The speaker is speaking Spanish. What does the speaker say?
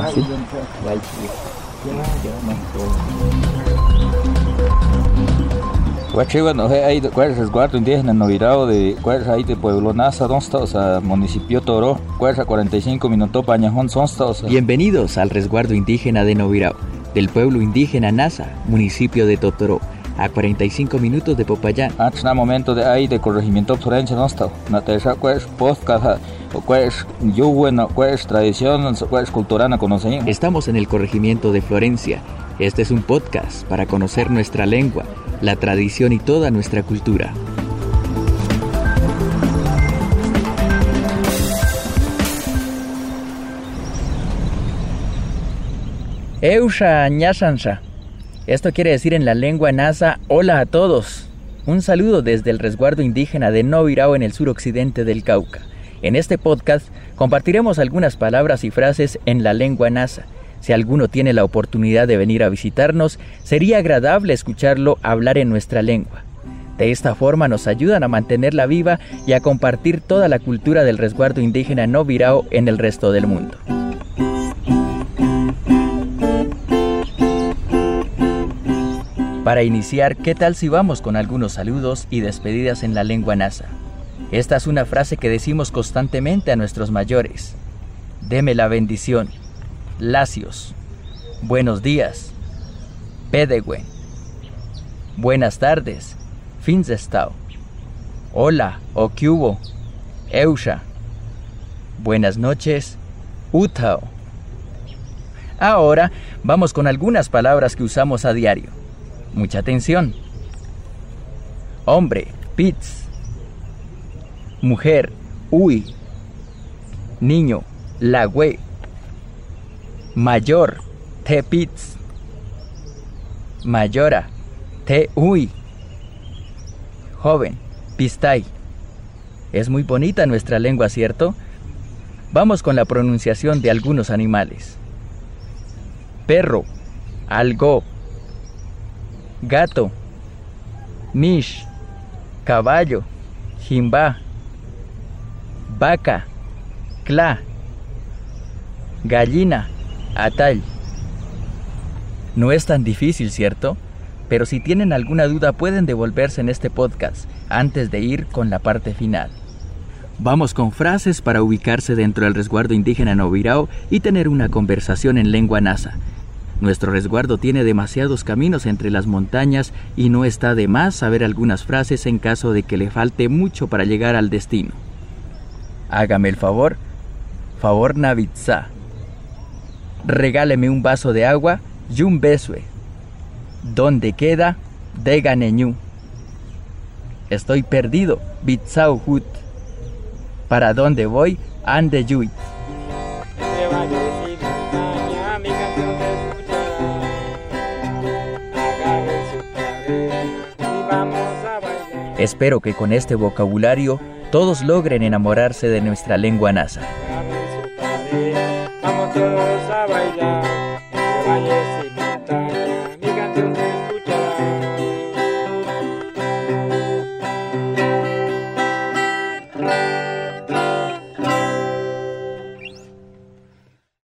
¿Así? Guachiva, he ahí cuál es resguardo indígena novirado de cuál es ahí de Pueblo Nasa, donde está, o sea, municipio Toro, cuál es a 45 minutos Pañajón, son o sea. Bienvenidos al resguardo indígena de Novirao, del pueblo indígena Nasa, municipio de Totoro, a 45 minutos de Popayán. Na momento de ahí de corregimiento Florencia, no está, na tercera cuál podcast, cuál es yo bueno, cuál es tradición, cuál es cultura, no conocen. Estamos en el corregimiento de Florencia. Este es un podcast para conocer nuestra lengua, la tradición y toda nuestra cultura. Eusha Nyashansha. Esto quiere decir en la lengua nasa hola a todos. Un saludo desde el resguardo indígena de Novirao en el suroccidente del Cauca. En este podcast compartiremos algunas palabras y frases en la lengua nasa si alguno tiene la oportunidad de venir a visitarnos, sería agradable escucharlo hablar en nuestra lengua. De esta forma nos ayudan a mantenerla viva y a compartir toda la cultura del resguardo indígena no virao en el resto del mundo. Para iniciar, ¿qué tal si vamos con algunos saludos y despedidas en la lengua nasa? Esta es una frase que decimos constantemente a nuestros mayores. Deme la bendición. Lacios. Buenos días. Pedegüe. Buenas tardes. Finzestau. Hola o hubo. Eusha. Buenas noches. Utao. Ahora vamos con algunas palabras que usamos a diario. Mucha atención. Hombre, pits. Mujer, uy. Niño, lagüe mayor, te pits, mayora, te uy, joven, pistai. Es muy bonita nuestra lengua, ¿cierto? Vamos con la pronunciación de algunos animales. Perro, algo, gato, mish, caballo, jimba, vaca, cla, gallina, Atal. No es tan difícil, ¿cierto? Pero si tienen alguna duda pueden devolverse en este podcast antes de ir con la parte final. Vamos con frases para ubicarse dentro del resguardo indígena Novirao y tener una conversación en lengua nasa. Nuestro resguardo tiene demasiados caminos entre las montañas y no está de más saber algunas frases en caso de que le falte mucho para llegar al destino. Hágame el favor. Favor Navitza regáleme un vaso de agua y un besue. ¿Dónde queda? Deganeñu. Estoy perdido, Bitsau Hut. ¿Para dónde voy? Ande Espero que con este vocabulario todos logren enamorarse de nuestra lengua nasa.